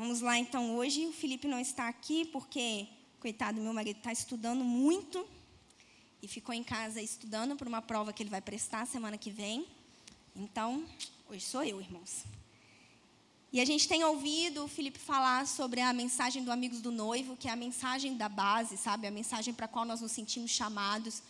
Vamos lá então hoje. O Felipe não está aqui porque, coitado, meu marido está estudando muito e ficou em casa estudando para uma prova que ele vai prestar semana que vem. Então, hoje sou eu, irmãos. E a gente tem ouvido o Felipe falar sobre a mensagem do Amigos do Noivo, que é a mensagem da base, sabe? A mensagem para a qual nós nos sentimos chamados.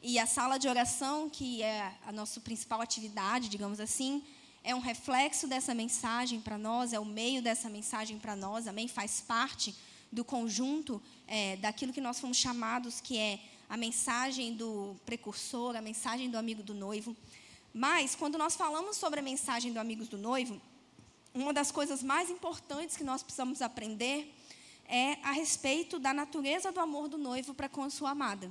E a sala de oração, que é a nossa principal atividade, digamos assim, é um reflexo dessa mensagem para nós, é o meio dessa mensagem para nós, amém? Faz parte do conjunto é, daquilo que nós fomos chamados, que é a mensagem do precursor, a mensagem do amigo do noivo. Mas, quando nós falamos sobre a mensagem do Amigos do Noivo, uma das coisas mais importantes que nós precisamos aprender é a respeito da natureza do amor do noivo para com a sua amada.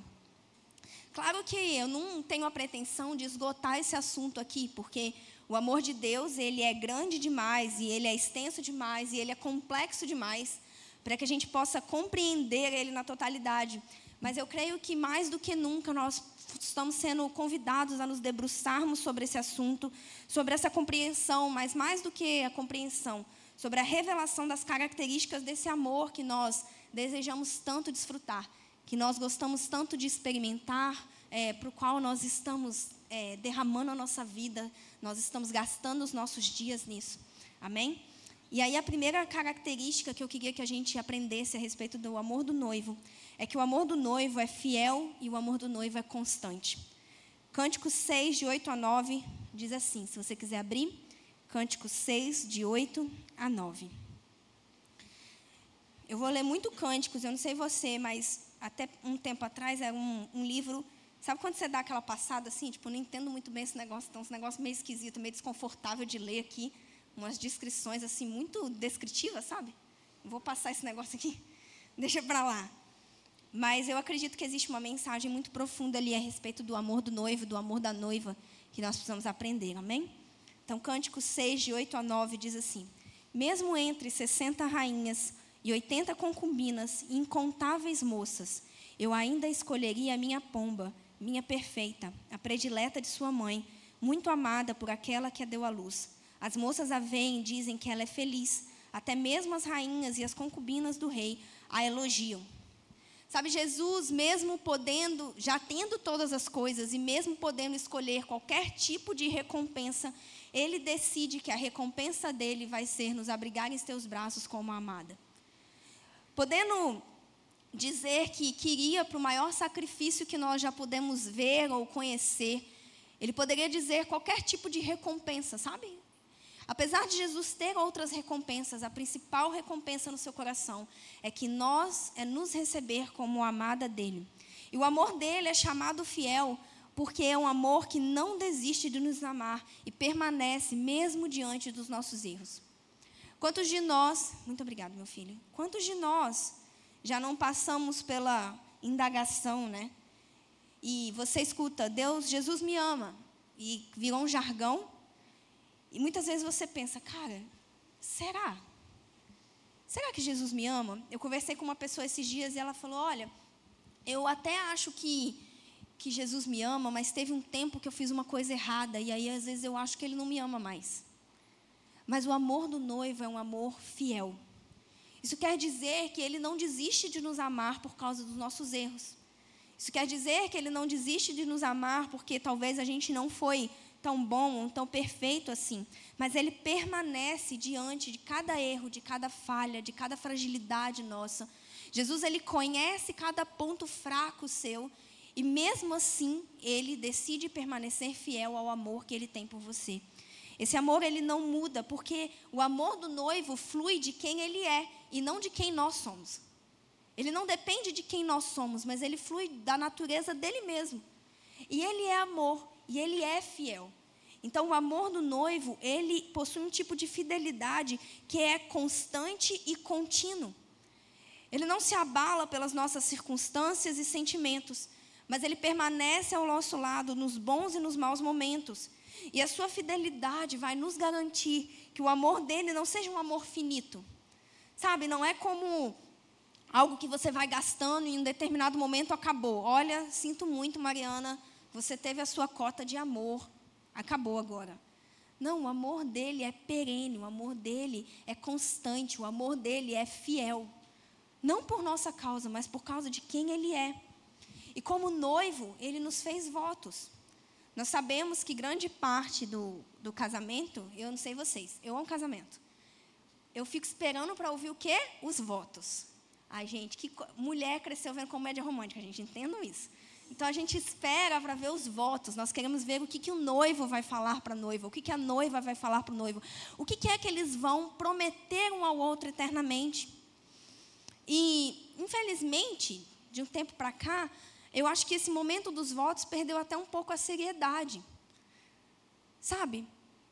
Claro que eu não tenho a pretensão de esgotar esse assunto aqui, porque o amor de Deus, ele é grande demais, e ele é extenso demais, e ele é complexo demais, para que a gente possa compreender ele na totalidade. Mas eu creio que mais do que nunca nós estamos sendo convidados a nos debruçarmos sobre esse assunto, sobre essa compreensão, mas mais do que a compreensão, sobre a revelação das características desse amor que nós desejamos tanto desfrutar, que nós gostamos tanto de experimentar, é, para o qual nós estamos é, derramando a nossa vida, nós estamos gastando os nossos dias nisso. Amém? E aí a primeira característica que eu queria que a gente aprendesse a respeito do amor do noivo é que o amor do noivo é fiel e o amor do noivo é constante. Cântico 6, de 8 a 9, diz assim: se você quiser abrir, Cântico 6, de 8 a 9. Eu vou ler muito cânticos, eu não sei você, mas até um tempo atrás era um, um livro. Sabe quando você dá aquela passada assim? Tipo, não entendo muito bem esse negócio, então, esse negócio meio esquisito, meio desconfortável de ler aqui. Umas descrições assim, muito descritivas, sabe? Vou passar esse negócio aqui, deixa para lá. Mas eu acredito que existe uma mensagem muito profunda ali a respeito do amor do noivo, do amor da noiva, que nós precisamos aprender, amém? Então, Cântico 6, de 8 a 9, diz assim: Mesmo entre 60 rainhas e 80 concubinas e incontáveis moças, eu ainda escolheria a minha pomba, minha perfeita, a predileta de sua mãe, muito amada por aquela que a deu à luz. As moças a veem e dizem que ela é feliz, até mesmo as rainhas e as concubinas do rei a elogiam. Sabe, Jesus, mesmo podendo, já tendo todas as coisas e mesmo podendo escolher qualquer tipo de recompensa, ele decide que a recompensa dele vai ser nos abrigar em teus braços como amada. Podendo dizer que queria para o maior sacrifício que nós já pudemos ver ou conhecer, ele poderia dizer qualquer tipo de recompensa, sabe? Apesar de Jesus ter outras recompensas, a principal recompensa no seu coração é que nós é nos receber como amada dele. E o amor dele é chamado fiel, porque é um amor que não desiste de nos amar e permanece mesmo diante dos nossos erros. Quantos de nós, muito obrigado, meu filho. Quantos de nós já não passamos pela indagação, né? E você escuta, Deus, Jesus me ama, e virou um jargão e muitas vezes você pensa, cara, será? Será que Jesus me ama? Eu conversei com uma pessoa esses dias e ela falou: Olha, eu até acho que, que Jesus me ama, mas teve um tempo que eu fiz uma coisa errada e aí às vezes eu acho que ele não me ama mais. Mas o amor do noivo é um amor fiel. Isso quer dizer que ele não desiste de nos amar por causa dos nossos erros. Isso quer dizer que ele não desiste de nos amar porque talvez a gente não foi tão bom, tão perfeito assim, mas ele permanece diante de cada erro, de cada falha, de cada fragilidade nossa. Jesus ele conhece cada ponto fraco seu e mesmo assim ele decide permanecer fiel ao amor que ele tem por você. Esse amor ele não muda, porque o amor do noivo flui de quem ele é e não de quem nós somos. Ele não depende de quem nós somos, mas ele flui da natureza dele mesmo. E ele é amor e ele é fiel. Então, o amor do noivo, ele possui um tipo de fidelidade que é constante e contínuo. Ele não se abala pelas nossas circunstâncias e sentimentos, mas ele permanece ao nosso lado nos bons e nos maus momentos. E a sua fidelidade vai nos garantir que o amor dele não seja um amor finito. Sabe, não é como algo que você vai gastando e em um determinado momento acabou. Olha, sinto muito, Mariana, você teve a sua cota de amor, acabou agora. Não, o amor dele é perene, o amor dele é constante, o amor dele é fiel. Não por nossa causa, mas por causa de quem ele é. E como noivo, ele nos fez votos. Nós sabemos que grande parte do, do casamento, eu não sei vocês, eu amo casamento. Eu fico esperando para ouvir o quê? Os votos. Ai, gente, que mulher cresceu vendo comédia romântica, gente, entendam isso. Então a gente espera para ver os votos. Nós queremos ver o que, que o noivo vai falar para a noiva, o que, que a noiva vai falar para o noivo, o que, que é que eles vão prometer um ao outro eternamente. E, infelizmente, de um tempo para cá, eu acho que esse momento dos votos perdeu até um pouco a seriedade. Sabe?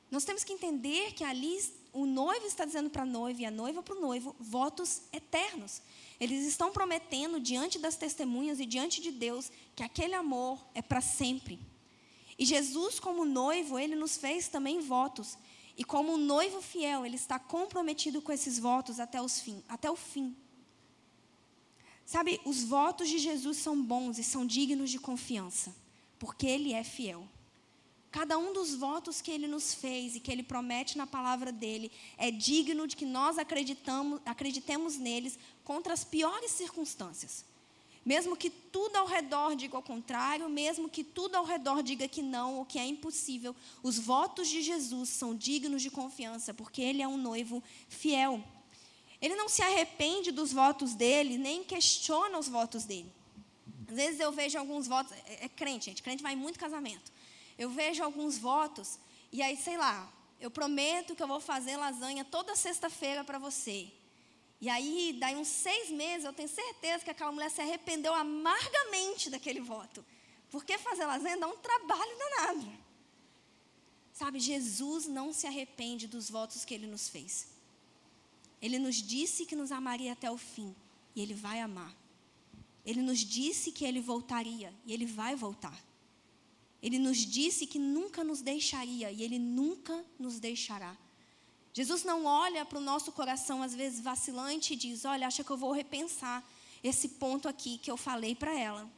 Nós temos que entender que ali o noivo está dizendo para a noiva e a noiva para o noivo votos eternos. Eles estão prometendo diante das testemunhas e diante de Deus que aquele amor é para sempre. E Jesus, como noivo, ele nos fez também votos. E como noivo fiel, ele está comprometido com esses votos até, os fim, até o fim. Sabe, os votos de Jesus são bons e são dignos de confiança, porque ele é fiel. Cada um dos votos que ele nos fez e que ele promete na palavra dele é digno de que nós acreditamos, acreditemos neles contra as piores circunstâncias. Mesmo que tudo ao redor diga o contrário, mesmo que tudo ao redor diga que não ou que é impossível, os votos de Jesus são dignos de confiança, porque ele é um noivo fiel. Ele não se arrepende dos votos dele, nem questiona os votos dele. Às vezes eu vejo alguns votos, é, é crente, gente, crente vai muito casamento eu vejo alguns votos e aí, sei lá, eu prometo que eu vou fazer lasanha toda sexta-feira para você. E aí, daí uns seis meses, eu tenho certeza que aquela mulher se arrependeu amargamente daquele voto. Porque fazer lasanha dá um trabalho danado. Sabe, Jesus não se arrepende dos votos que ele nos fez. Ele nos disse que nos amaria até o fim. E ele vai amar. Ele nos disse que ele voltaria. E ele vai voltar. Ele nos disse que nunca nos deixaria e ele nunca nos deixará. Jesus não olha para o nosso coração, às vezes vacilante, e diz: Olha, acha que eu vou repensar esse ponto aqui que eu falei para ela.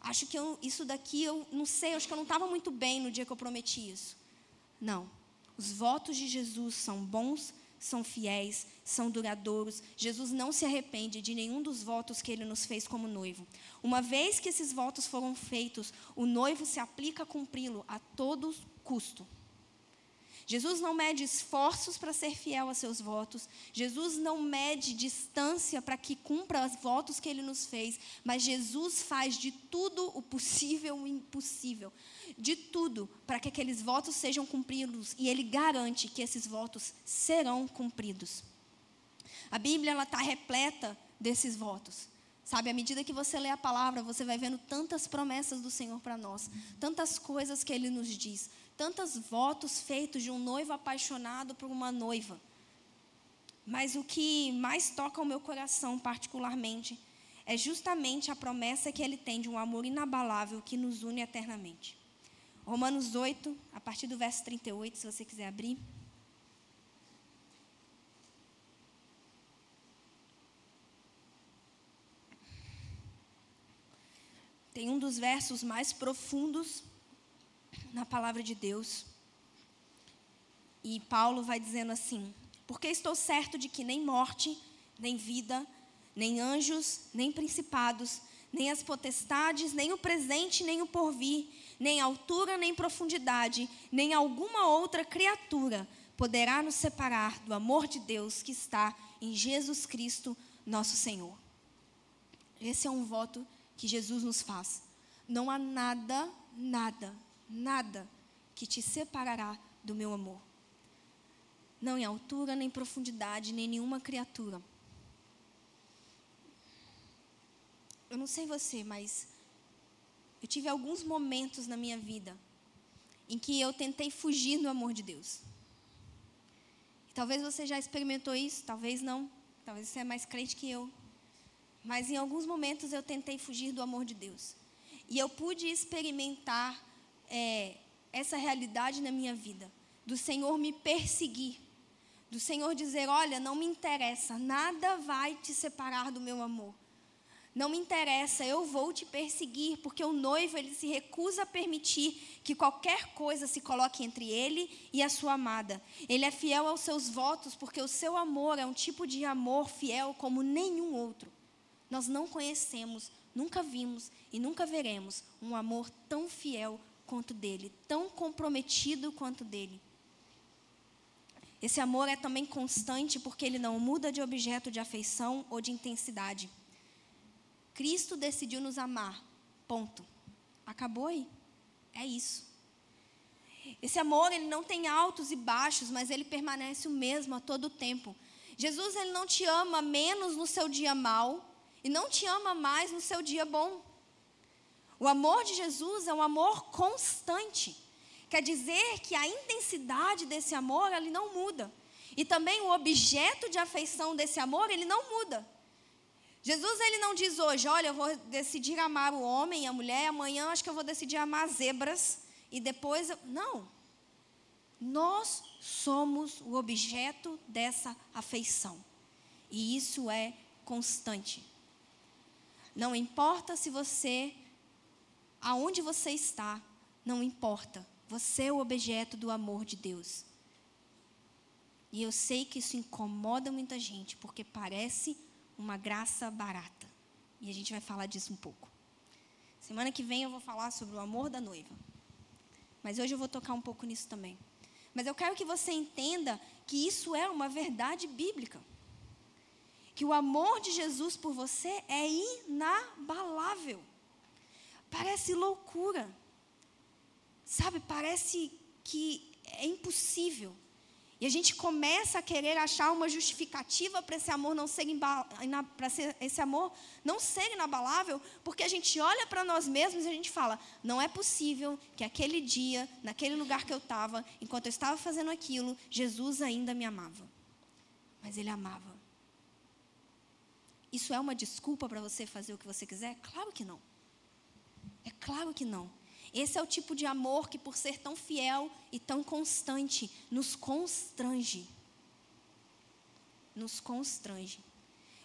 Acho que eu, isso daqui eu não sei, acho que eu não estava muito bem no dia que eu prometi isso. Não. Os votos de Jesus são bons, são fiéis, são duradouros. Jesus não se arrepende de nenhum dos votos que ele nos fez como noivo. Uma vez que esses votos foram feitos, o noivo se aplica a cumpri-lo a todo custo. Jesus não mede esforços para ser fiel a seus votos. Jesus não mede distância para que cumpra os votos que ele nos fez. Mas Jesus faz de tudo o possível e o impossível. De tudo para que aqueles votos sejam cumpridos. E ele garante que esses votos serão cumpridos. A Bíblia está repleta desses votos. Sabe, à medida que você lê a palavra, você vai vendo tantas promessas do Senhor para nós, tantas coisas que Ele nos diz, tantos votos feitos de um noivo apaixonado por uma noiva. Mas o que mais toca o meu coração, particularmente, é justamente a promessa que Ele tem de um amor inabalável que nos une eternamente. Romanos 8, a partir do verso 38, se você quiser abrir. tem um dos versos mais profundos na palavra de Deus. E Paulo vai dizendo assim: Porque estou certo de que nem morte, nem vida, nem anjos, nem principados, nem as potestades, nem o presente, nem o porvir, nem altura, nem profundidade, nem alguma outra criatura poderá nos separar do amor de Deus que está em Jesus Cristo, nosso Senhor. Esse é um voto que Jesus nos faz. Não há nada, nada, nada que te separará do meu amor. Não em altura, nem profundidade, nem nenhuma criatura. Eu não sei você, mas eu tive alguns momentos na minha vida em que eu tentei fugir do amor de Deus. Talvez você já experimentou isso, talvez não. Talvez você é mais crente que eu. Mas em alguns momentos eu tentei fugir do amor de Deus. E eu pude experimentar é, essa realidade na minha vida. Do Senhor me perseguir. Do Senhor dizer: Olha, não me interessa, nada vai te separar do meu amor. Não me interessa, eu vou te perseguir, porque o noivo ele se recusa a permitir que qualquer coisa se coloque entre ele e a sua amada. Ele é fiel aos seus votos, porque o seu amor é um tipo de amor fiel como nenhum outro. Nós não conhecemos, nunca vimos e nunca veremos um amor tão fiel quanto dele, tão comprometido quanto dele. Esse amor é também constante porque ele não muda de objeto de afeição ou de intensidade. Cristo decidiu nos amar. Ponto. Acabou aí. É isso. Esse amor, ele não tem altos e baixos, mas ele permanece o mesmo a todo tempo. Jesus, ele não te ama menos no seu dia mal e não te ama mais no seu dia bom. O amor de Jesus é um amor constante. Quer dizer que a intensidade desse amor, ele não muda. E também o objeto de afeição desse amor, ele não muda. Jesus ele não diz hoje, olha, eu vou decidir amar o homem e a mulher, amanhã acho que eu vou decidir amar zebras e depois eu... não. Nós somos o objeto dessa afeição. E isso é constante. Não importa se você aonde você está, não importa. Você é o objeto do amor de Deus. E eu sei que isso incomoda muita gente, porque parece uma graça barata. E a gente vai falar disso um pouco. Semana que vem eu vou falar sobre o amor da noiva. Mas hoje eu vou tocar um pouco nisso também. Mas eu quero que você entenda que isso é uma verdade bíblica. Que o amor de Jesus por você é inabalável. Parece loucura. Sabe, parece que é impossível. E a gente começa a querer achar uma justificativa para esse amor não ser para esse amor não ser inabalável, porque a gente olha para nós mesmos e a gente fala: não é possível que aquele dia, naquele lugar que eu estava, enquanto eu estava fazendo aquilo, Jesus ainda me amava. Mas ele amava. Isso é uma desculpa para você fazer o que você quiser? Claro que não. É claro que não. Esse é o tipo de amor que, por ser tão fiel e tão constante, nos constrange. Nos constrange.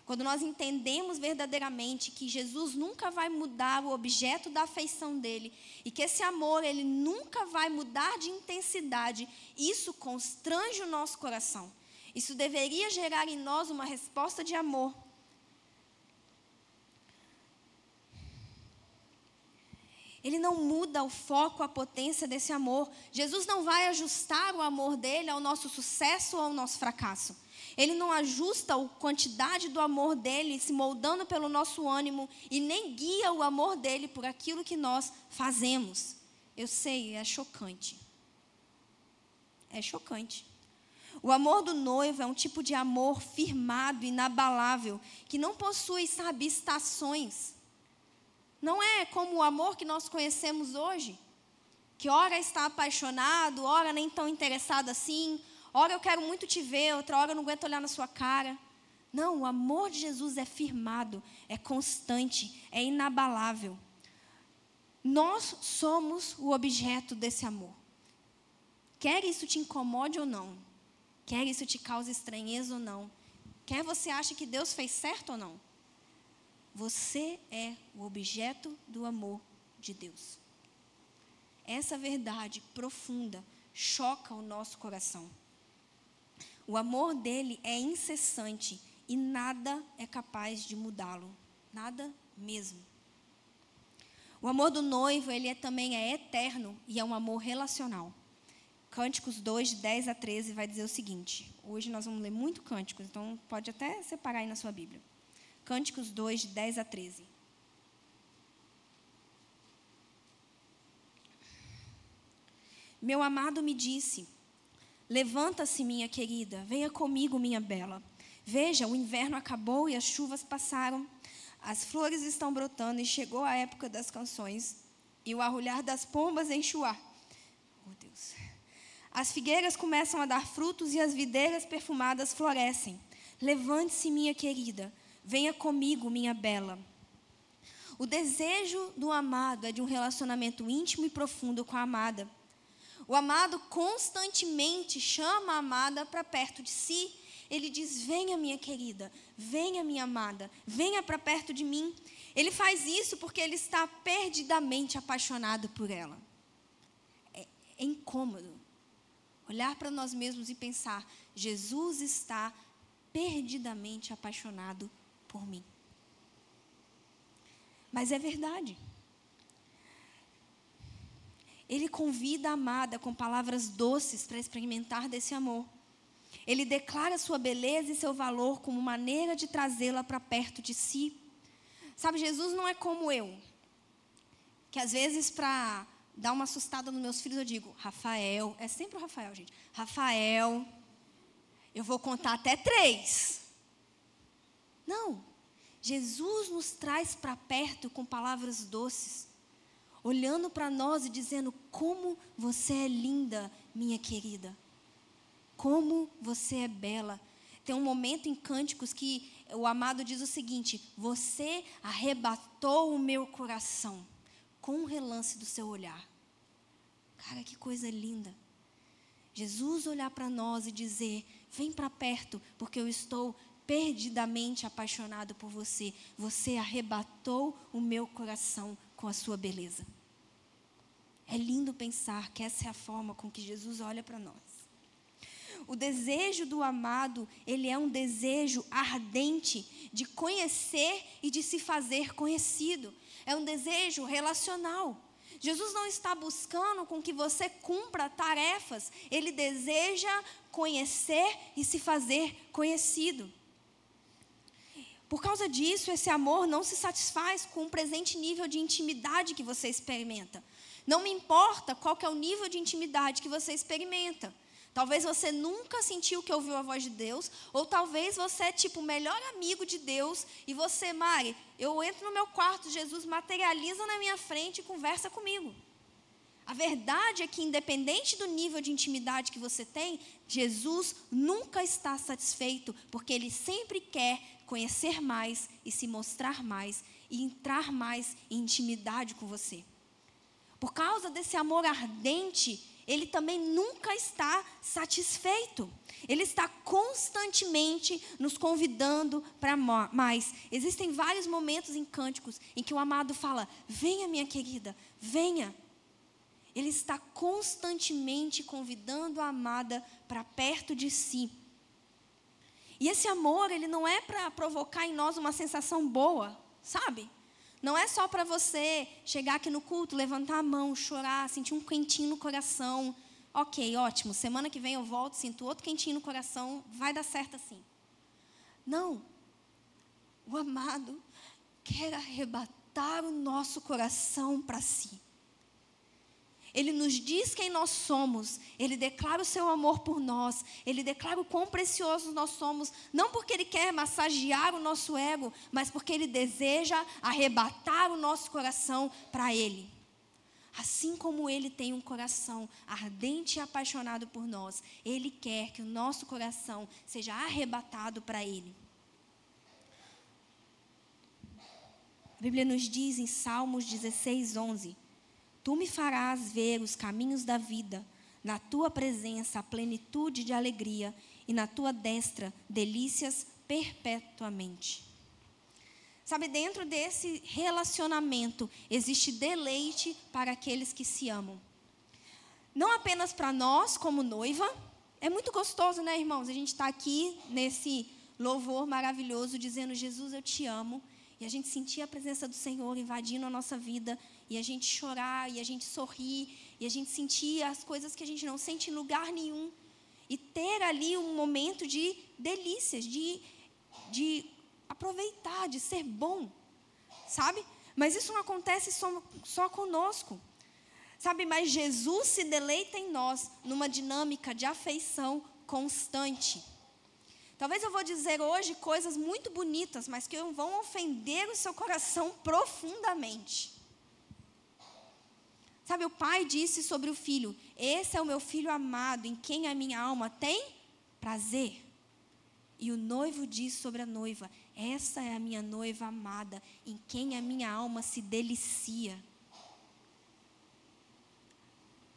Quando nós entendemos verdadeiramente que Jesus nunca vai mudar o objeto da afeição dele e que esse amor ele nunca vai mudar de intensidade, isso constrange o nosso coração. Isso deveria gerar em nós uma resposta de amor Ele não muda o foco, a potência desse amor. Jesus não vai ajustar o amor dele ao nosso sucesso ou ao nosso fracasso. Ele não ajusta a quantidade do amor dele se moldando pelo nosso ânimo e nem guia o amor dele por aquilo que nós fazemos. Eu sei, é chocante. É chocante. O amor do noivo é um tipo de amor firmado, inabalável, que não possui, sabe, estações. Não é como o amor que nós conhecemos hoje, que ora está apaixonado, ora nem tão interessado assim, ora eu quero muito te ver, outra hora eu não aguento olhar na sua cara. Não, o amor de Jesus é firmado, é constante, é inabalável. Nós somos o objeto desse amor. Quer isso te incomode ou não, quer isso te cause estranheza ou não, quer você ache que Deus fez certo ou não, você é o objeto do amor de Deus. Essa verdade profunda choca o nosso coração. O amor dele é incessante e nada é capaz de mudá-lo, nada mesmo. O amor do noivo, ele é, também é eterno e é um amor relacional. Cânticos 2, de 10 a 13, vai dizer o seguinte. Hoje nós vamos ler muito cânticos, então pode até separar aí na sua Bíblia. Cânticos 2, de 10 a 13. Meu amado me disse: Levanta-se, minha querida, venha comigo, minha bela. Veja, o inverno acabou e as chuvas passaram. As flores estão brotando e chegou a época das canções e o arrulhar das pombas enche. Oh, Deus. As figueiras começam a dar frutos e as videiras perfumadas florescem. Levante-se, minha querida, Venha comigo, minha bela. O desejo do amado é de um relacionamento íntimo e profundo com a amada. O amado constantemente chama a amada para perto de si ele diz: Venha, minha querida, venha, minha amada, venha para perto de mim. Ele faz isso porque ele está perdidamente apaixonado por ela. É, é incômodo olhar para nós mesmos e pensar: Jesus está perdidamente apaixonado por mim. Mas é verdade. Ele convida a amada com palavras doces para experimentar desse amor. Ele declara sua beleza e seu valor como maneira de trazê-la para perto de si. Sabe, Jesus não é como eu, que às vezes para dar uma assustada nos meus filhos eu digo, Rafael, é sempre o Rafael, gente. Rafael, eu vou contar até três. Não, Jesus nos traz para perto com palavras doces, olhando para nós e dizendo: Como você é linda, minha querida. Como você é bela. Tem um momento em Cânticos que o amado diz o seguinte: Você arrebatou o meu coração com um relance do seu olhar. Cara, que coisa linda. Jesus olhar para nós e dizer: Vem para perto, porque eu estou perdidamente apaixonado por você. Você arrebatou o meu coração com a sua beleza. É lindo pensar que essa é a forma com que Jesus olha para nós. O desejo do amado, ele é um desejo ardente de conhecer e de se fazer conhecido. É um desejo relacional. Jesus não está buscando com que você cumpra tarefas, ele deseja conhecer e se fazer conhecido. Por causa disso, esse amor não se satisfaz com o presente nível de intimidade que você experimenta. Não me importa qual é o nível de intimidade que você experimenta. Talvez você nunca sentiu que ouviu a voz de Deus, ou talvez você é tipo o melhor amigo de Deus e você, Mari, eu entro no meu quarto, Jesus materializa na minha frente e conversa comigo. A verdade é que, independente do nível de intimidade que você tem, Jesus nunca está satisfeito, porque Ele sempre quer conhecer mais e se mostrar mais e entrar mais em intimidade com você. Por causa desse amor ardente, ele também nunca está satisfeito. Ele está constantemente nos convidando para mais. Existem vários momentos em cânticos em que o amado fala: Venha, minha querida, venha. Ele está constantemente convidando a amada para perto de si. E esse amor, ele não é para provocar em nós uma sensação boa, sabe? Não é só para você chegar aqui no culto, levantar a mão, chorar, sentir um quentinho no coração. Ok, ótimo. Semana que vem eu volto, sinto outro quentinho no coração, vai dar certo assim. Não. O amado quer arrebatar o nosso coração para si. Ele nos diz quem nós somos, ele declara o seu amor por nós, ele declara o quão preciosos nós somos, não porque ele quer massagear o nosso ego, mas porque ele deseja arrebatar o nosso coração para ele. Assim como ele tem um coração ardente e apaixonado por nós, ele quer que o nosso coração seja arrebatado para ele. A Bíblia nos diz em Salmos 16, 11 Tu me farás ver os caminhos da vida, na tua presença a plenitude de alegria, e na tua destra delícias perpetuamente. Sabe, dentro desse relacionamento existe deleite para aqueles que se amam. Não apenas para nós, como noiva, é muito gostoso, né, irmãos? A gente está aqui nesse louvor maravilhoso, dizendo: Jesus, eu te amo. E a gente sentir a presença do Senhor invadindo a nossa vida e a gente chorar, e a gente sorrir, e a gente sentir as coisas que a gente não sente em lugar nenhum. E ter ali um momento de delícias, de, de aproveitar, de ser bom, sabe? Mas isso não acontece só, só conosco, sabe? Mas Jesus se deleita em nós numa dinâmica de afeição constante. Talvez eu vou dizer hoje coisas muito bonitas, mas que vão ofender o seu coração profundamente. Sabe, o pai disse sobre o filho: Esse é o meu filho amado, em quem a minha alma tem prazer. E o noivo disse sobre a noiva: Essa é a minha noiva amada, em quem a minha alma se delicia.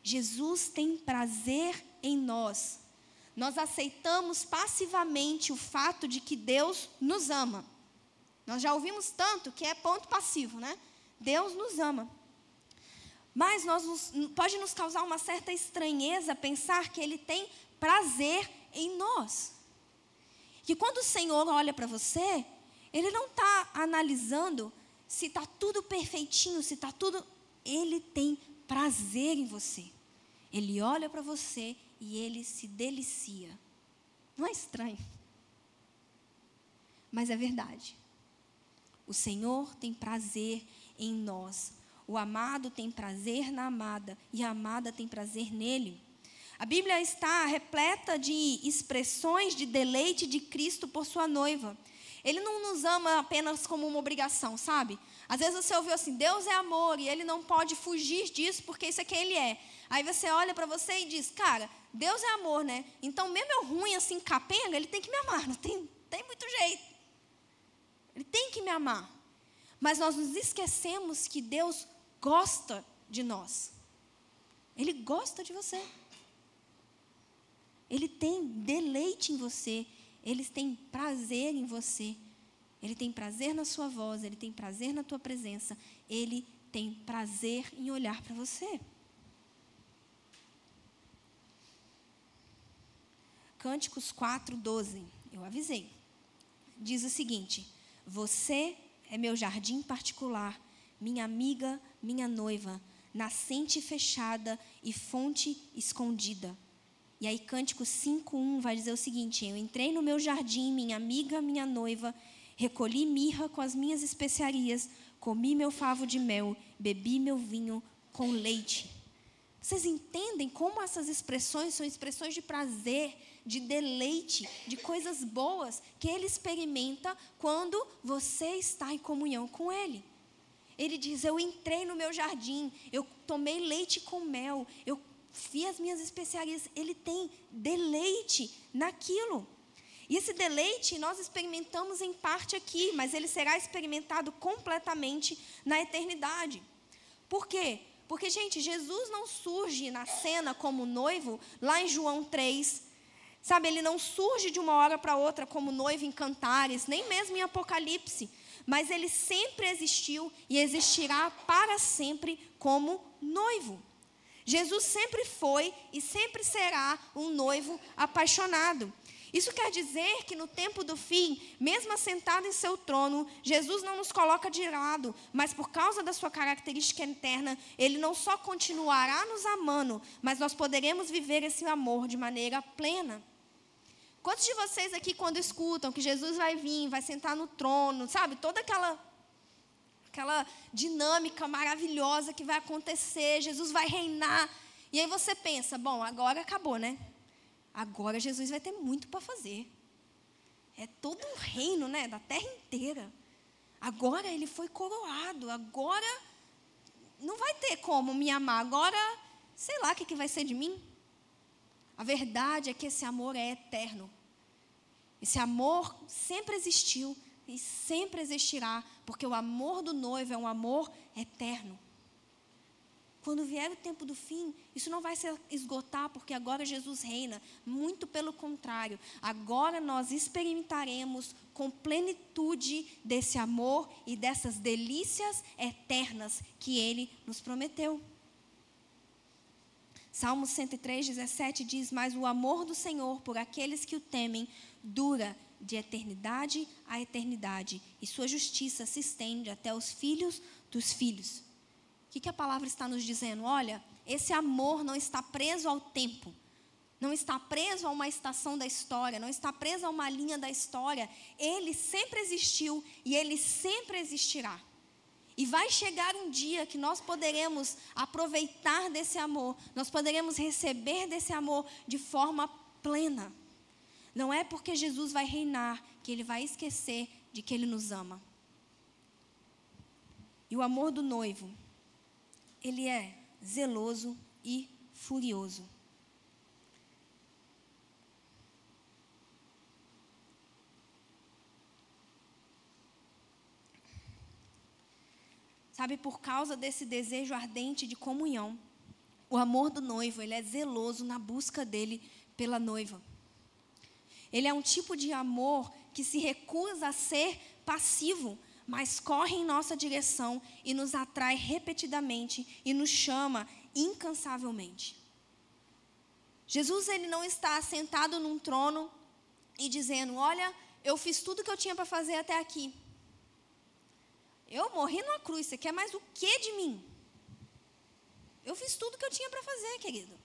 Jesus tem prazer em nós, nós aceitamos passivamente o fato de que Deus nos ama. Nós já ouvimos tanto que é ponto passivo, né? Deus nos ama. Mas nós pode nos causar uma certa estranheza pensar que Ele tem prazer em nós. Que quando o Senhor olha para você, Ele não está analisando se está tudo perfeitinho, se está tudo. Ele tem prazer em você. Ele olha para você e ele se delicia. Não é estranho? Mas é verdade. O Senhor tem prazer em nós. O amado tem prazer na amada e a amada tem prazer nele. A Bíblia está repleta de expressões de deleite de Cristo por sua noiva. Ele não nos ama apenas como uma obrigação, sabe? Às vezes você ouviu assim: Deus é amor e ele não pode fugir disso porque isso é quem ele é. Aí você olha para você e diz: Cara, Deus é amor, né? Então, mesmo eu ruim assim, capenga, ele tem que me amar. Não tem, tem muito jeito. Ele tem que me amar. Mas nós nos esquecemos que Deus gosta de nós. Ele gosta de você. Ele tem deleite em você. Ele tem prazer em você. Ele tem prazer na sua voz, ele tem prazer na tua presença, ele tem prazer em olhar para você. Cânticos 4, 12. Eu avisei. Diz o seguinte: Você é meu jardim particular, minha amiga, minha noiva, nascente fechada e fonte escondida. E aí, Cântico 5:1 vai dizer o seguinte: Eu entrei no meu jardim, minha amiga, minha noiva, recolhi mirra com as minhas especiarias, comi meu favo de mel, bebi meu vinho com leite. Vocês entendem como essas expressões são expressões de prazer, de deleite, de coisas boas que ele experimenta quando você está em comunhão com ele. Ele diz: Eu entrei no meu jardim, eu tomei leite com mel, eu vi as minhas especiarias. Ele tem deleite naquilo. E esse deleite nós experimentamos em parte aqui, mas ele será experimentado completamente na eternidade. Por quê? Porque, gente, Jesus não surge na cena como noivo lá em João 3. Sabe, ele não surge de uma hora para outra como noivo em Cantares, nem mesmo em Apocalipse. Mas ele sempre existiu e existirá para sempre como noivo. Jesus sempre foi e sempre será um noivo apaixonado. Isso quer dizer que no tempo do fim, mesmo assentado em seu trono, Jesus não nos coloca de lado, mas por causa da sua característica eterna, ele não só continuará nos amando, mas nós poderemos viver esse amor de maneira plena. Quantos de vocês aqui, quando escutam que Jesus vai vir, vai sentar no trono, sabe, toda aquela aquela dinâmica maravilhosa que vai acontecer, Jesus vai reinar. E aí você pensa, bom, agora acabou, né? Agora Jesus vai ter muito para fazer. É todo um reino, né, da terra inteira. Agora ele foi coroado. Agora não vai ter como me amar. Agora, sei lá o que, que vai ser de mim. A verdade é que esse amor é eterno. Esse amor sempre existiu e sempre existirá, porque o amor do noivo é um amor eterno. Quando vier o tempo do fim, isso não vai se esgotar porque agora Jesus reina. Muito pelo contrário, agora nós experimentaremos com plenitude desse amor e dessas delícias eternas que ele nos prometeu. Salmo 103, 17 diz: Mas o amor do Senhor por aqueles que o temem dura de eternidade a eternidade, e sua justiça se estende até os filhos dos filhos. O que, que a palavra está nos dizendo? Olha, esse amor não está preso ao tempo, não está preso a uma estação da história, não está preso a uma linha da história. Ele sempre existiu e ele sempre existirá. E vai chegar um dia que nós poderemos aproveitar desse amor, nós poderemos receber desse amor de forma plena. Não é porque Jesus vai reinar que ele vai esquecer de que ele nos ama. E o amor do noivo ele é zeloso e furioso. Sabe, por causa desse desejo ardente de comunhão, o amor do noivo, ele é zeloso na busca dele pela noiva. Ele é um tipo de amor que se recusa a ser passivo, mas corre em nossa direção e nos atrai repetidamente e nos chama incansavelmente. Jesus ele não está sentado num trono e dizendo: "Olha, eu fiz tudo que eu tinha para fazer até aqui. Eu morri numa cruz, você quer mais o que de mim? Eu fiz tudo que eu tinha para fazer, querido.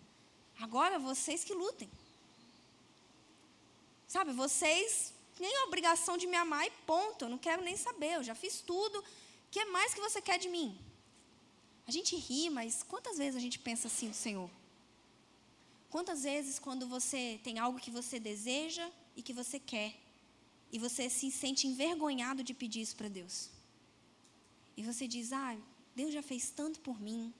Agora vocês que lutem. Sabe, vocês têm a obrigação de me amar e ponto. Eu não quero nem saber, eu já fiz tudo. O que é mais que você quer de mim? A gente ri, mas quantas vezes a gente pensa assim do Senhor? Quantas vezes, quando você tem algo que você deseja e que você quer, e você se sente envergonhado de pedir isso para Deus? E você diz: Ah, Deus já fez tanto por mim.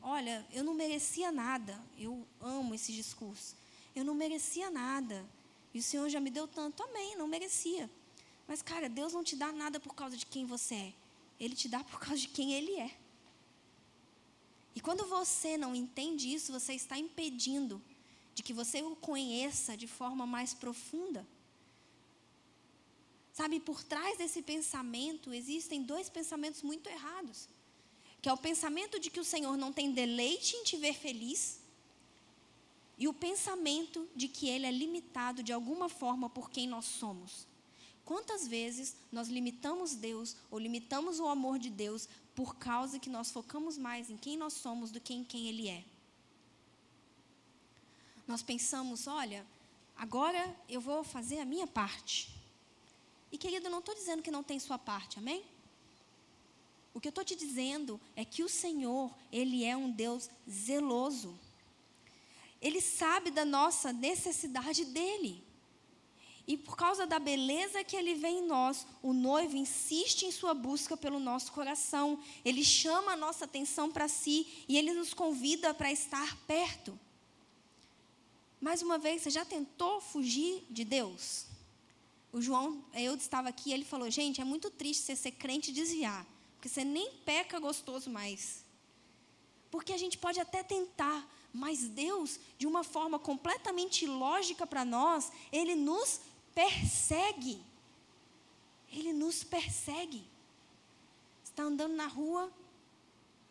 Olha, eu não merecia nada. Eu amo esse discurso. Eu não merecia nada. E o Senhor já me deu tanto. Amém, não merecia. Mas, cara, Deus não te dá nada por causa de quem você é. Ele te dá por causa de quem Ele é. E quando você não entende isso, você está impedindo de que você o conheça de forma mais profunda. Sabe, por trás desse pensamento existem dois pensamentos muito errados. Que é o pensamento de que o Senhor não tem deleite em te ver feliz, e o pensamento de que Ele é limitado de alguma forma por quem nós somos. Quantas vezes nós limitamos Deus ou limitamos o amor de Deus por causa que nós focamos mais em quem nós somos do que em quem Ele é? Nós pensamos, olha, agora eu vou fazer a minha parte. E querido, não estou dizendo que não tem sua parte, amém? O que eu estou te dizendo é que o Senhor, Ele é um Deus zeloso. Ele sabe da nossa necessidade dEle. E por causa da beleza que Ele vê em nós, o noivo insiste em sua busca pelo nosso coração. Ele chama a nossa atenção para si e Ele nos convida para estar perto. Mais uma vez, você já tentou fugir de Deus? O João, eu estava aqui, ele falou: gente, é muito triste você ser crente e desviar, porque você nem peca gostoso mais. Porque a gente pode até tentar, mas Deus, de uma forma completamente lógica para nós, Ele nos persegue. Ele nos persegue. Está andando na rua,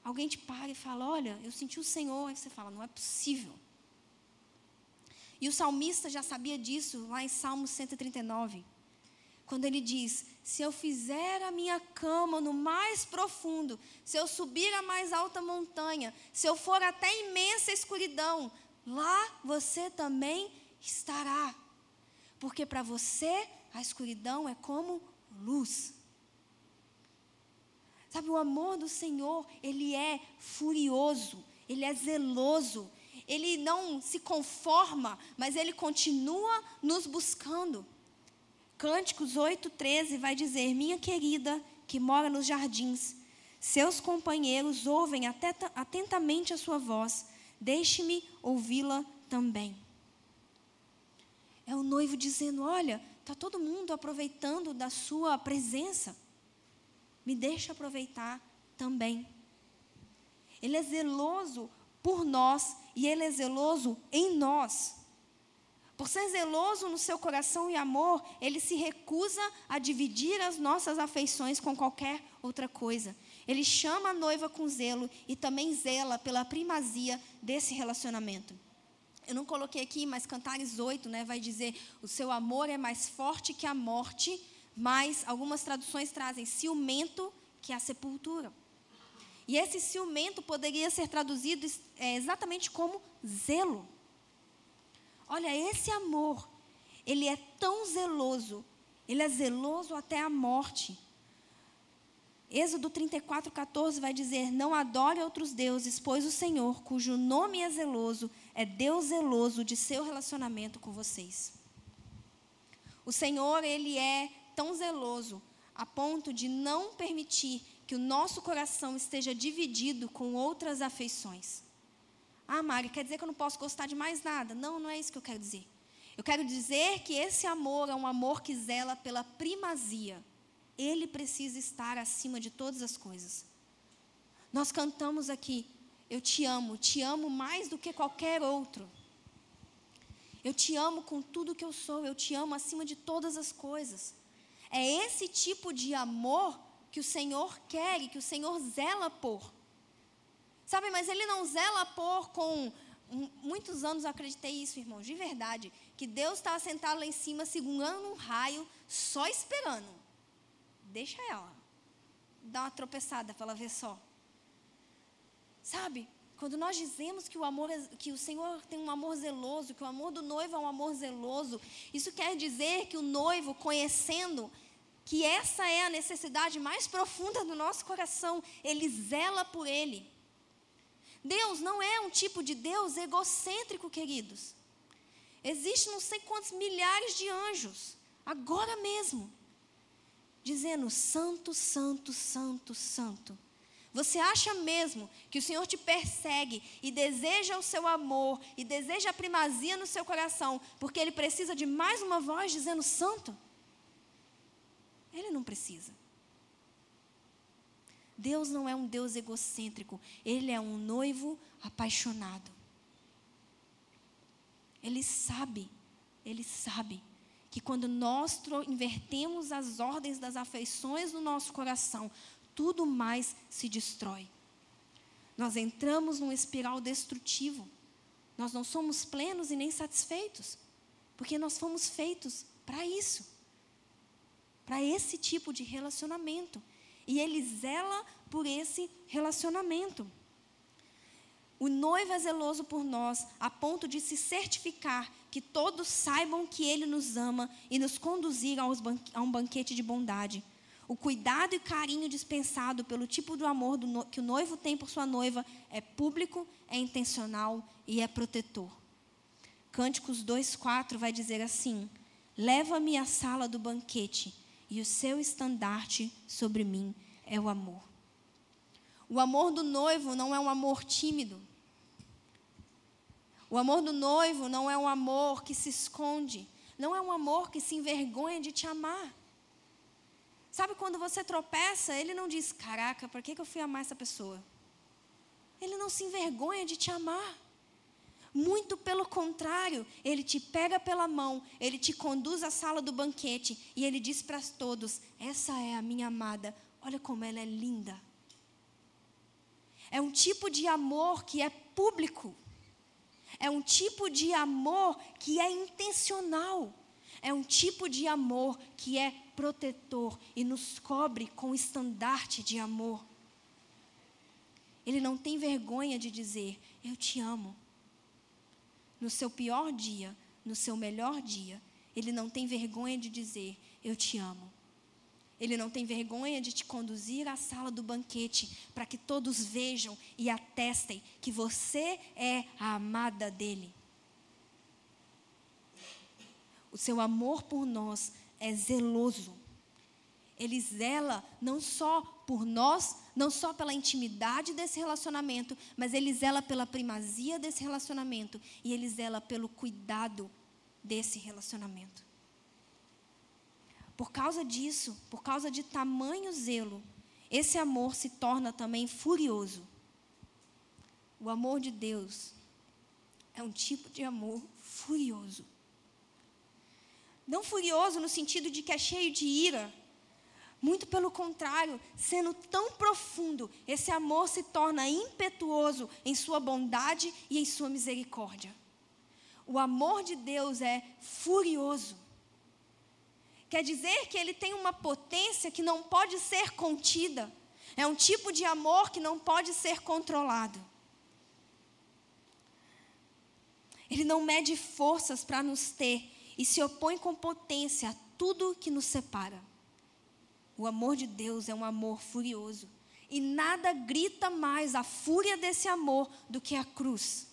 alguém te para e fala: Olha, eu senti o Senhor. Aí você fala: Não é possível. E o salmista já sabia disso lá em Salmo 139, quando ele diz: Se eu fizer a minha cama no mais profundo, se eu subir a mais alta montanha, se eu for até imensa escuridão, lá você também estará. Porque para você a escuridão é como luz. Sabe, o amor do Senhor, ele é furioso, ele é zeloso, ele não se conforma, mas ele continua nos buscando. Cânticos 8:13 vai dizer: "Minha querida, que mora nos jardins, seus companheiros ouvem atentamente a sua voz. Deixe-me ouvi-la também." É o noivo dizendo: "Olha, tá todo mundo aproveitando da sua presença. Me deixa aproveitar também." Ele é zeloso por nós e Ele é zeloso em nós. Por ser zeloso no seu coração e amor, Ele se recusa a dividir as nossas afeições com qualquer outra coisa. Ele chama a noiva com zelo e também zela pela primazia desse relacionamento. Eu não coloquei aqui, mas Cantares 8 né, vai dizer: o seu amor é mais forte que a morte, mas algumas traduções trazem ciumento que a sepultura. E esse ciumento poderia ser traduzido é, exatamente como zelo. Olha, esse amor, ele é tão zeloso, ele é zeloso até a morte. Êxodo 34, 14 vai dizer: Não adore outros deuses, pois o Senhor, cujo nome é zeloso, é Deus zeloso de seu relacionamento com vocês. O Senhor, ele é tão zeloso a ponto de não permitir que o nosso coração esteja dividido com outras afeições. Ah, Mari, quer dizer que eu não posso gostar de mais nada? Não, não é isso que eu quero dizer. Eu quero dizer que esse amor é um amor que zela pela primazia. Ele precisa estar acima de todas as coisas. Nós cantamos aqui, eu te amo, te amo mais do que qualquer outro. Eu te amo com tudo que eu sou, eu te amo acima de todas as coisas. É esse tipo de amor que o Senhor quer e que o Senhor zela por. Sabe, mas Ele não zela por com. Muitos anos eu acreditei isso, irmãos, de verdade. Que Deus estava sentado lá em cima, segurando um raio, só esperando. Deixa ela. Dá uma tropeçada para ela ver só. Sabe? Quando nós dizemos que o amor, é, que o Senhor tem um amor zeloso, que o amor do noivo é um amor zeloso, isso quer dizer que o noivo, conhecendo que essa é a necessidade mais profunda do nosso coração, ele zela por ele. Deus não é um tipo de Deus egocêntrico, queridos. Existem não sei quantos milhares de anjos, agora mesmo, dizendo: Santo, Santo, Santo, Santo você acha mesmo que o Senhor te persegue e deseja o seu amor e deseja a primazia no seu coração, porque Ele precisa de mais uma voz dizendo santo? Ele não precisa. Deus não é um Deus egocêntrico, Ele é um noivo apaixonado. Ele sabe, Ele sabe que quando nós invertemos as ordens das afeições no nosso coração, tudo mais se destrói. Nós entramos num espiral destrutivo. Nós não somos plenos e nem satisfeitos, porque nós fomos feitos para isso, para esse tipo de relacionamento. E Ele zela por esse relacionamento. O noivo é zeloso por nós, a ponto de se certificar que todos saibam que Ele nos ama e nos conduzir a um banquete de bondade. O cuidado e carinho dispensado pelo tipo de amor que o noivo tem por sua noiva é público, é intencional e é protetor. Cânticos 2,4 vai dizer assim: Leva-me à sala do banquete, e o seu estandarte sobre mim é o amor. O amor do noivo não é um amor tímido. O amor do noivo não é um amor que se esconde. Não é um amor que se envergonha de te amar. Sabe quando você tropeça, ele não diz: Caraca, por que, eu fui amar essa pessoa? Ele não se envergonha de te amar. Muito pelo contrário, ele te pega pela mão, ele te conduz à sala do banquete e ele diz para todos: Essa é a minha amada, olha como ela é linda. É um tipo de amor que é público, é um tipo de amor que é intencional, é um tipo de amor que é protetor e nos cobre com estandarte de amor. Ele não tem vergonha de dizer: Eu te amo. No seu pior dia, no seu melhor dia, ele não tem vergonha de dizer: Eu te amo. Ele não tem vergonha de te conduzir à sala do banquete para que todos vejam e atestem que você é a amada dele. O seu amor por nós é zeloso. Ele zela não só por nós, não só pela intimidade desse relacionamento, mas ele zela pela primazia desse relacionamento e ele zela pelo cuidado desse relacionamento. Por causa disso, por causa de tamanho zelo, esse amor se torna também furioso. O amor de Deus é um tipo de amor furioso. Não furioso no sentido de que é cheio de ira. Muito pelo contrário, sendo tão profundo, esse amor se torna impetuoso em sua bondade e em sua misericórdia. O amor de Deus é furioso. Quer dizer que ele tem uma potência que não pode ser contida. É um tipo de amor que não pode ser controlado. Ele não mede forças para nos ter, e se opõe com potência a tudo que nos separa. O amor de Deus é um amor furioso. E nada grita mais a fúria desse amor do que a cruz.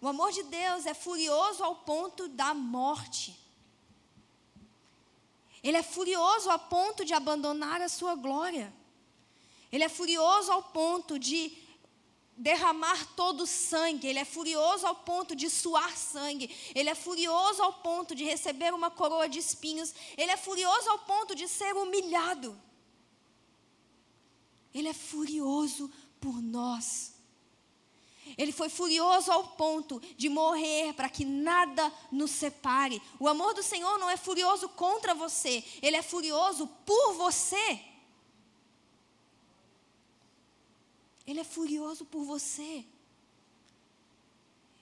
O amor de Deus é furioso ao ponto da morte. Ele é furioso ao ponto de abandonar a sua glória. Ele é furioso ao ponto de derramar todo o sangue, ele é furioso ao ponto de suar sangue, ele é furioso ao ponto de receber uma coroa de espinhos, ele é furioso ao ponto de ser humilhado. Ele é furioso por nós. Ele foi furioso ao ponto de morrer para que nada nos separe. O amor do Senhor não é furioso contra você, ele é furioso por você. Ele é furioso por você.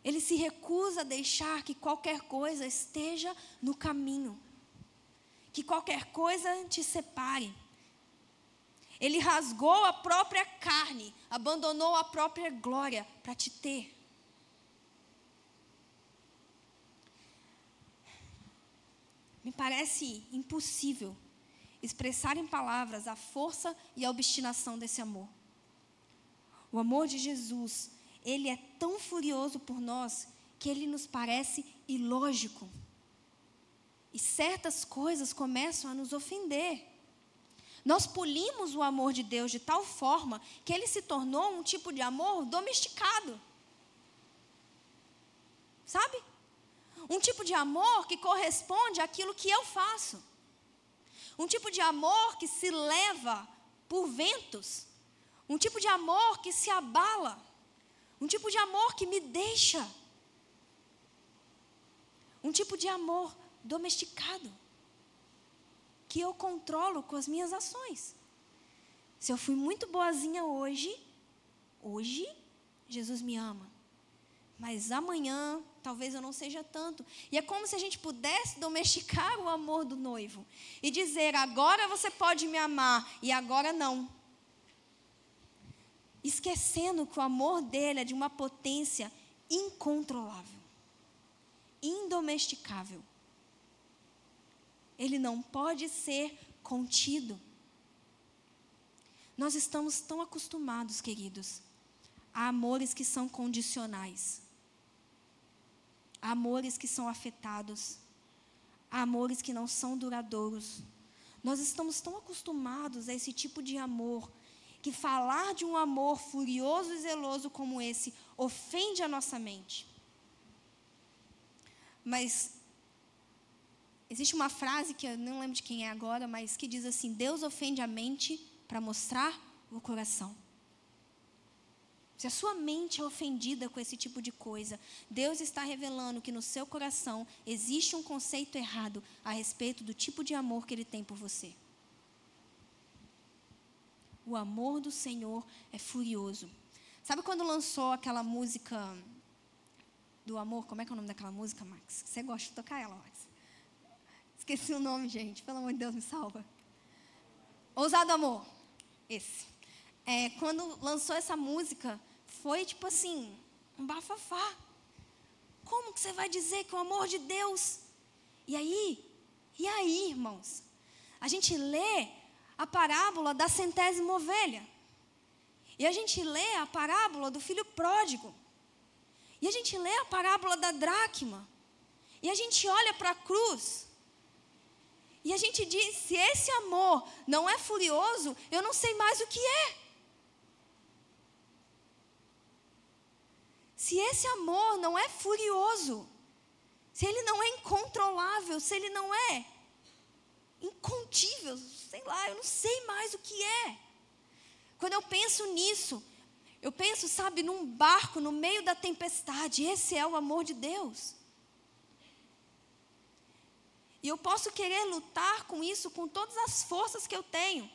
Ele se recusa a deixar que qualquer coisa esteja no caminho, que qualquer coisa te separe. Ele rasgou a própria carne, abandonou a própria glória para te ter. Me parece impossível expressar em palavras a força e a obstinação desse amor. O amor de Jesus, ele é tão furioso por nós que ele nos parece ilógico. E certas coisas começam a nos ofender. Nós polimos o amor de Deus de tal forma que ele se tornou um tipo de amor domesticado. Sabe? Um tipo de amor que corresponde àquilo que eu faço. Um tipo de amor que se leva por ventos. Um tipo de amor que se abala. Um tipo de amor que me deixa. Um tipo de amor domesticado que eu controlo com as minhas ações. Se eu fui muito boazinha hoje, hoje Jesus me ama. Mas amanhã talvez eu não seja tanto. E é como se a gente pudesse domesticar o amor do noivo e dizer: agora você pode me amar e agora não. Esquecendo que o amor dele é de uma potência incontrolável, indomesticável ele não pode ser contido. Nós estamos tão acostumados, queridos, a amores que são condicionais, a amores que são afetados, a amores que não são duradouros. Nós estamos tão acostumados a esse tipo de amor que falar de um amor furioso e zeloso como esse ofende a nossa mente. Mas Existe uma frase que eu não lembro de quem é agora, mas que diz assim: Deus ofende a mente para mostrar o coração. Se a sua mente é ofendida com esse tipo de coisa, Deus está revelando que no seu coração existe um conceito errado a respeito do tipo de amor que Ele tem por você. O amor do Senhor é furioso. Sabe quando lançou aquela música do amor? Como é que é o nome daquela música, Max? Você gosta de tocar ela, Max? Esqueci o nome, gente. Pelo amor de Deus, me salva. Ousado Amor. Esse. É, quando lançou essa música, foi tipo assim, um bafafá. Como que você vai dizer que o amor de Deus? E aí, e aí, irmãos? A gente lê a parábola da centésima ovelha. E a gente lê a parábola do filho pródigo. E a gente lê a parábola da dracma. E a gente olha para a cruz e a gente diz: se esse amor não é furioso, eu não sei mais o que é. Se esse amor não é furioso, se ele não é incontrolável, se ele não é incontível, sei lá, eu não sei mais o que é. Quando eu penso nisso, eu penso, sabe, num barco no meio da tempestade. Esse é o amor de Deus. E eu posso querer lutar com isso com todas as forças que eu tenho.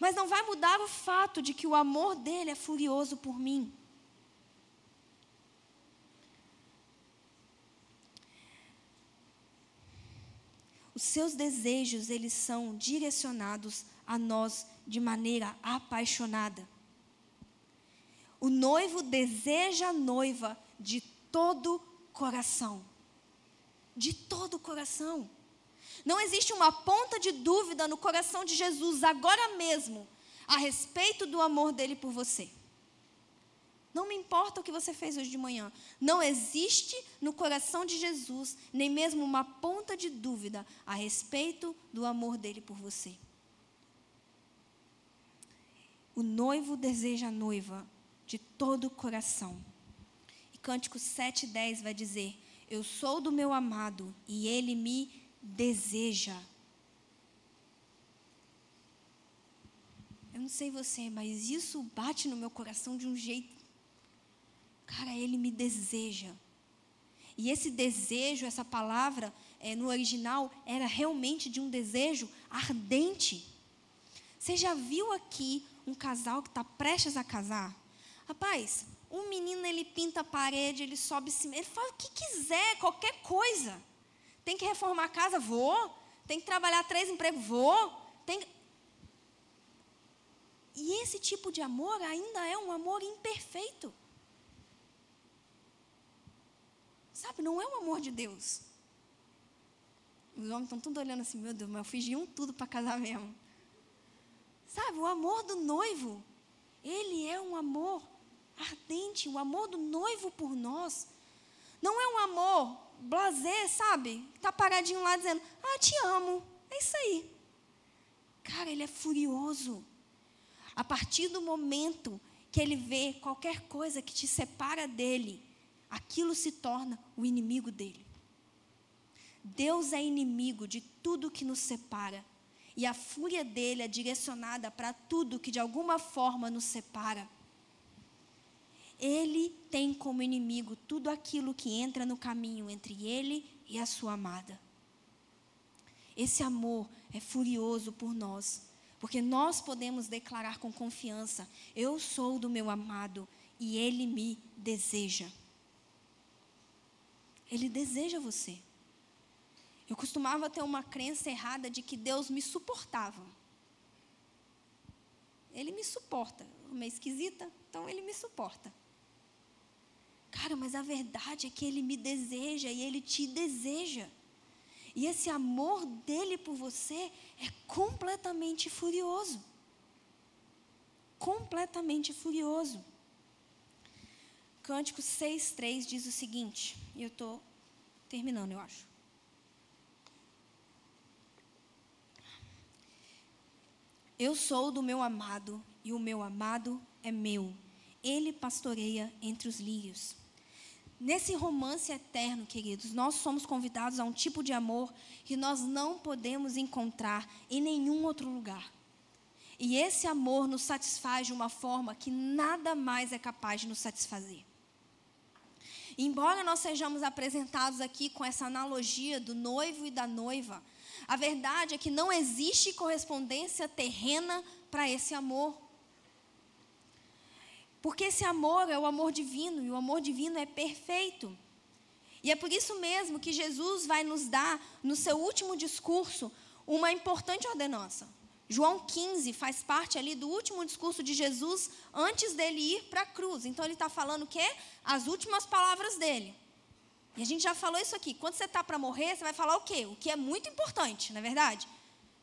Mas não vai mudar o fato de que o amor dele é furioso por mim. Os seus desejos, eles são direcionados a nós de maneira apaixonada. O noivo deseja a noiva de todo coração de todo coração. Não existe uma ponta de dúvida no coração de Jesus agora mesmo a respeito do amor dele por você. Não me importa o que você fez hoje de manhã. Não existe no coração de Jesus nem mesmo uma ponta de dúvida a respeito do amor dele por você. O noivo deseja a noiva de todo o coração. E Cântico 7,10 vai dizer: eu sou do meu amado e ele me deseja. Eu não sei você, mas isso bate no meu coração de um jeito Cara, Ele me deseja. E esse desejo, essa palavra, é, no original, era realmente de um desejo ardente. Você já viu aqui um casal que está prestes a casar? Rapaz, o menino ele pinta a parede, ele sobe cima, ele faz o que quiser, qualquer coisa. Tem que reformar a casa, vou. Tem que trabalhar três empregos, vou. Tem... E esse tipo de amor ainda é um amor imperfeito. Sabe, não é o amor de Deus. Os homens estão tudo olhando assim, meu Deus, mas eu fiz de um tudo para casar mesmo. Sabe, o amor do noivo, ele é um amor ardente, o amor do noivo por nós. Não é um amor blazer, sabe? Está paradinho lá dizendo, ah, te amo. É isso aí. Cara, ele é furioso. A partir do momento que ele vê qualquer coisa que te separa dele, aquilo se torna o inimigo dele. Deus é inimigo de tudo que nos separa. E a fúria dele é direcionada para tudo que de alguma forma nos separa. Ele tem como inimigo tudo aquilo que entra no caminho entre ele e a sua amada. Esse amor é furioso por nós, porque nós podemos declarar com confiança: Eu sou do meu amado e ele me deseja. Ele deseja você. Eu costumava ter uma crença errada de que Deus me suportava. Ele me suporta. Meio esquisita, então ele me suporta. Cara, mas a verdade é que ele me deseja e ele te deseja. E esse amor dele por você é completamente furioso. Completamente furioso. Cântico 6,3 diz o seguinte, e eu estou terminando, eu acho. Eu sou do meu amado, e o meu amado é meu. Ele pastoreia entre os lírios. Nesse romance eterno, queridos, nós somos convidados a um tipo de amor que nós não podemos encontrar em nenhum outro lugar. E esse amor nos satisfaz de uma forma que nada mais é capaz de nos satisfazer. Embora nós sejamos apresentados aqui com essa analogia do noivo e da noiva, a verdade é que não existe correspondência terrena para esse amor. Porque esse amor é o amor divino e o amor divino é perfeito. E é por isso mesmo que Jesus vai nos dar, no seu último discurso, uma importante ordenança. João 15 faz parte ali do último discurso de Jesus antes dele ir para a cruz. Então ele está falando o quê? As últimas palavras dele. E a gente já falou isso aqui. Quando você está para morrer, você vai falar o quê? O que é muito importante, não é verdade?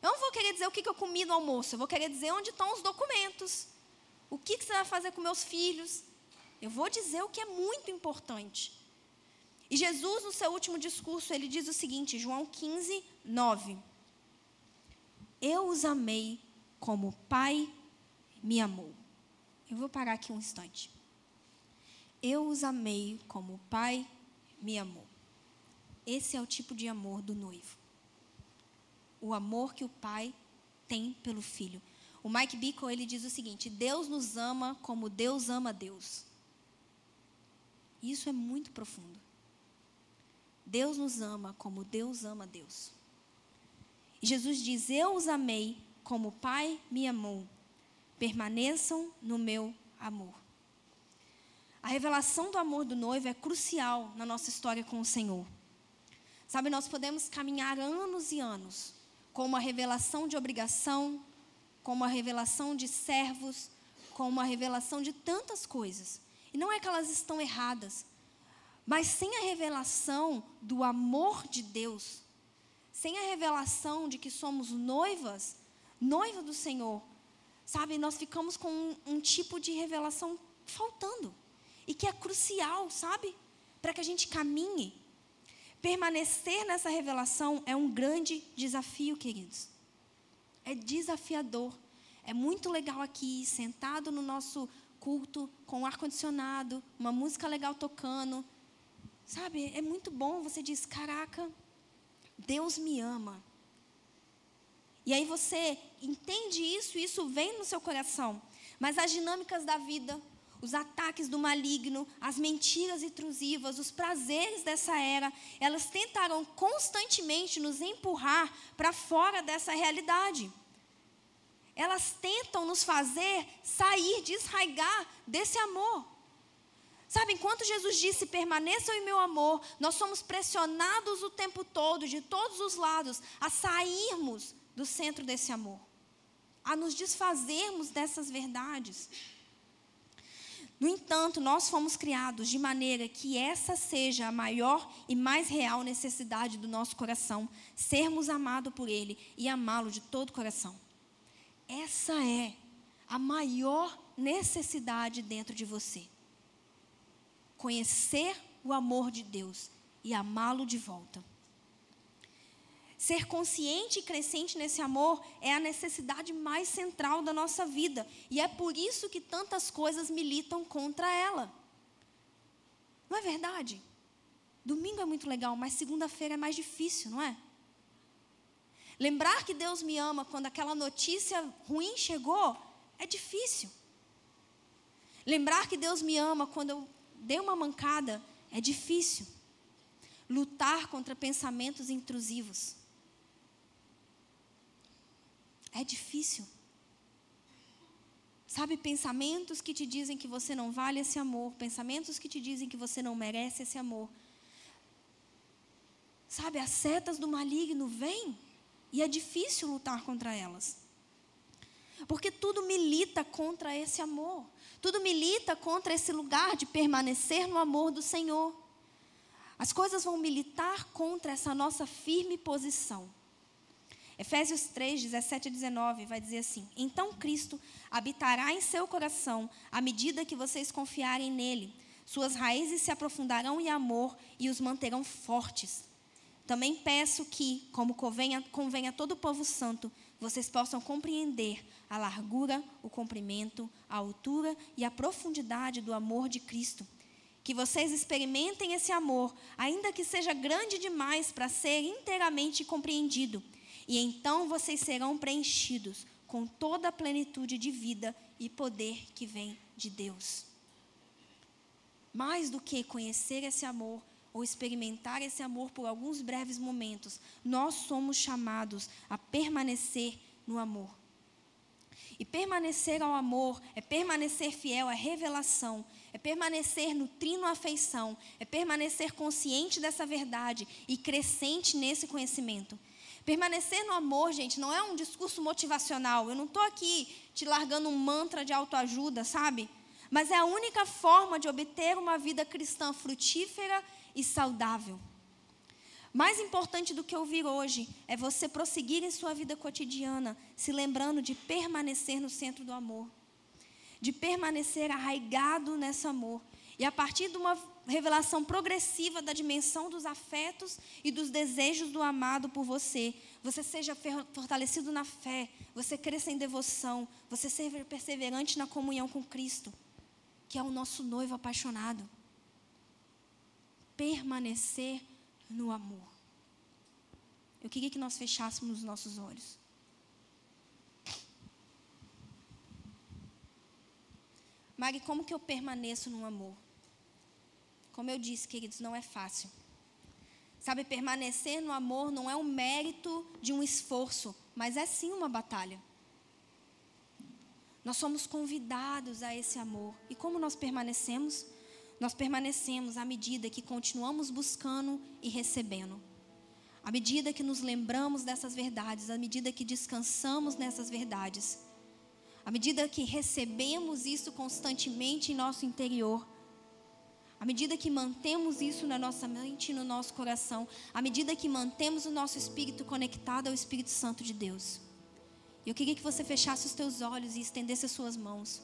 Eu não vou querer dizer o que, eu comi no almoço, eu vou querer dizer onde estão os documentos. O que você vai fazer com meus filhos? Eu vou dizer o que é muito importante. E Jesus, no seu último discurso, ele diz o seguinte, João 15, 9. Eu os amei como o Pai me amou. Eu vou parar aqui um instante. Eu os amei como o Pai me amou. Esse é o tipo de amor do noivo. O amor que o pai tem pelo filho. O Mike Bickle ele diz o seguinte: Deus nos ama como Deus ama Deus. Isso é muito profundo. Deus nos ama como Deus ama Deus. Jesus diz: Eu os amei como o Pai me amou. Permaneçam no meu amor. A revelação do amor do noivo é crucial na nossa história com o Senhor. Sabe, nós podemos caminhar anos e anos com uma revelação de obrigação, com uma revelação de servos, com uma revelação de tantas coisas. E não é que elas estão erradas, mas sem a revelação do amor de Deus, sem a revelação de que somos noivas, noiva do Senhor, sabe, nós ficamos com um, um tipo de revelação faltando e que é crucial, sabe? Para que a gente caminhe. Permanecer nessa revelação é um grande desafio, queridos. É desafiador. É muito legal aqui, sentado no nosso culto, com ar-condicionado, uma música legal tocando. Sabe, é muito bom. Você diz: Caraca, Deus me ama. E aí você entende isso e isso vem no seu coração. Mas as dinâmicas da vida, os ataques do maligno, as mentiras intrusivas, os prazeres dessa era, elas tentarão constantemente nos empurrar para fora dessa realidade. Elas tentam nos fazer sair, desraigar desse amor. Sabe, enquanto Jesus disse: permaneçam em meu amor, nós somos pressionados o tempo todo, de todos os lados, a sairmos do centro desse amor, a nos desfazermos dessas verdades. No entanto, nós fomos criados de maneira que essa seja a maior e mais real necessidade do nosso coração, sermos amados por Ele e amá-lo de todo o coração. Essa é a maior necessidade dentro de você. Conhecer o amor de Deus e amá-lo de volta. Ser consciente e crescente nesse amor é a necessidade mais central da nossa vida. E é por isso que tantas coisas militam contra ela. Não é verdade? Domingo é muito legal, mas segunda-feira é mais difícil, não é? Lembrar que Deus me ama quando aquela notícia ruim chegou é difícil. Lembrar que Deus me ama quando eu dei uma mancada é difícil. Lutar contra pensamentos intrusivos é difícil. Sabe, pensamentos que te dizem que você não vale esse amor, pensamentos que te dizem que você não merece esse amor. Sabe, as setas do maligno vêm e é difícil lutar contra elas. Porque tudo milita contra esse amor. Tudo milita contra esse lugar de permanecer no amor do Senhor. As coisas vão militar contra essa nossa firme posição. Efésios 3, 17 e 19 vai dizer assim: Então Cristo habitará em seu coração à medida que vocês confiarem nele. Suas raízes se aprofundarão em amor e os manterão fortes. Também peço que, como convém a, convém a todo o povo santo, vocês possam compreender a largura, o comprimento, a altura e a profundidade do amor de Cristo. Que vocês experimentem esse amor, ainda que seja grande demais para ser inteiramente compreendido e então vocês serão preenchidos com toda a plenitude de vida e poder que vem de Deus. Mais do que conhecer esse amor ou experimentar esse amor por alguns breves momentos, nós somos chamados a permanecer no amor. E permanecer ao amor é permanecer fiel à revelação, é permanecer nutrindo a afeição, é permanecer consciente dessa verdade e crescente nesse conhecimento. Permanecer no amor, gente, não é um discurso motivacional. Eu não estou aqui te largando um mantra de autoajuda, sabe? Mas é a única forma de obter uma vida cristã frutífera e saudável. Mais importante do que ouvir hoje é você prosseguir em sua vida cotidiana, se lembrando de permanecer no centro do amor, de permanecer arraigado nesse amor. E a partir de uma revelação progressiva da dimensão dos afetos e dos desejos do amado por você. Você seja fortalecido na fé, você cresça em devoção, você seja perseverante na comunhão com Cristo, que é o nosso noivo apaixonado. Permanecer no amor. Eu queria que nós fechássemos os nossos olhos. Mari, como que eu permaneço no amor? Como eu disse, queridos, não é fácil. Sabe, permanecer no amor não é um mérito de um esforço, mas é sim uma batalha. Nós somos convidados a esse amor. E como nós permanecemos? Nós permanecemos à medida que continuamos buscando e recebendo. À medida que nos lembramos dessas verdades, à medida que descansamos nessas verdades, à medida que recebemos isso constantemente em nosso interior, à medida que mantemos isso na nossa mente e no nosso coração, à medida que mantemos o nosso espírito conectado ao Espírito Santo de Deus. Eu queria que você fechasse os teus olhos e estendesse as suas mãos.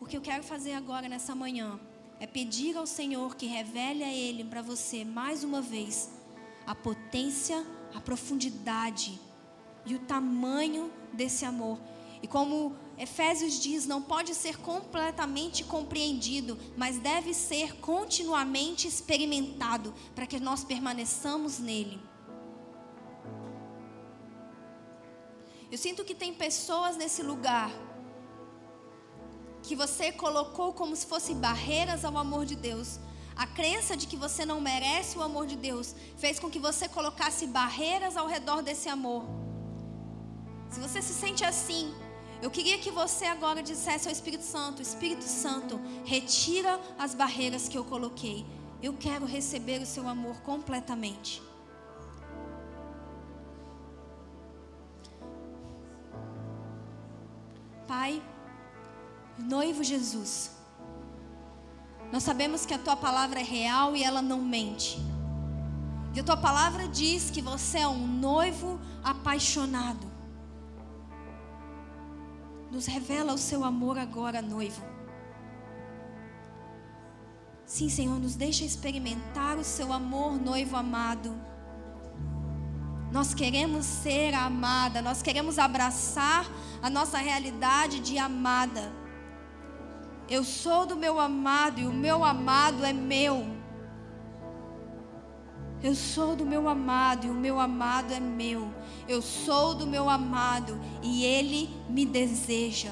O que eu quero fazer agora nessa manhã é pedir ao Senhor que revele a Ele para você mais uma vez a potência, a profundidade e o tamanho desse amor. E como Efésios diz, não pode ser completamente compreendido, mas deve ser continuamente experimentado para que nós permaneçamos nele. Eu sinto que tem pessoas nesse lugar que você colocou como se fossem barreiras ao amor de Deus. A crença de que você não merece o amor de Deus fez com que você colocasse barreiras ao redor desse amor. Se você se sente assim, eu queria que você agora dissesse ao Espírito Santo: Espírito Santo, retira as barreiras que eu coloquei. Eu quero receber o seu amor completamente. Pai, noivo Jesus, nós sabemos que a tua palavra é real e ela não mente. E a tua palavra diz que você é um noivo apaixonado. Nos revela o seu amor agora, noivo. Sim, Senhor, nos deixa experimentar o seu amor, noivo amado. Nós queremos ser amada, nós queremos abraçar a nossa realidade de amada. Eu sou do meu amado e o meu amado é meu. Eu sou do meu amado e o meu amado é meu. Eu sou do meu amado e ele me deseja.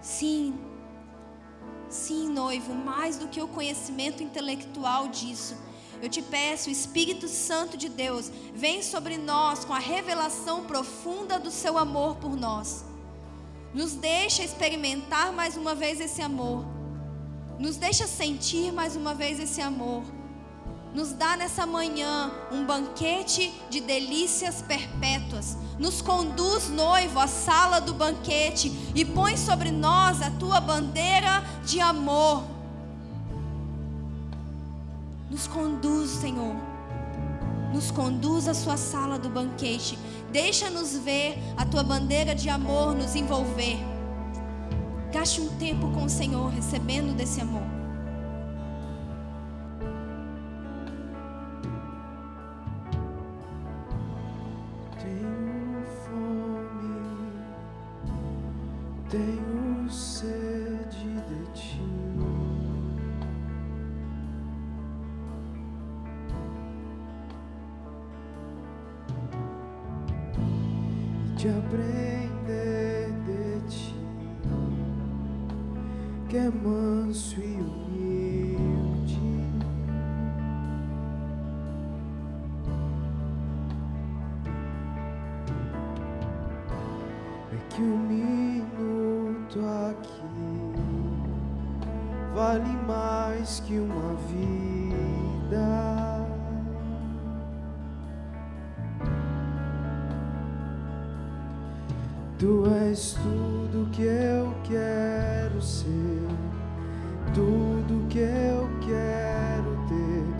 Sim, sim, noivo, mais do que o conhecimento intelectual disso. Eu te peço, Espírito Santo de Deus, vem sobre nós com a revelação profunda do seu amor por nós. Nos deixa experimentar mais uma vez esse amor. Nos deixa sentir mais uma vez esse amor. Nos dá nessa manhã um banquete de delícias perpétuas. Nos conduz, noivo, à sala do banquete e põe sobre nós a tua bandeira de amor. Nos conduz, Senhor. Nos conduz à sua sala do banquete Deixa-nos ver a tua bandeira de amor nos envolver. Gaste um tempo com o Senhor, recebendo desse amor. Tenho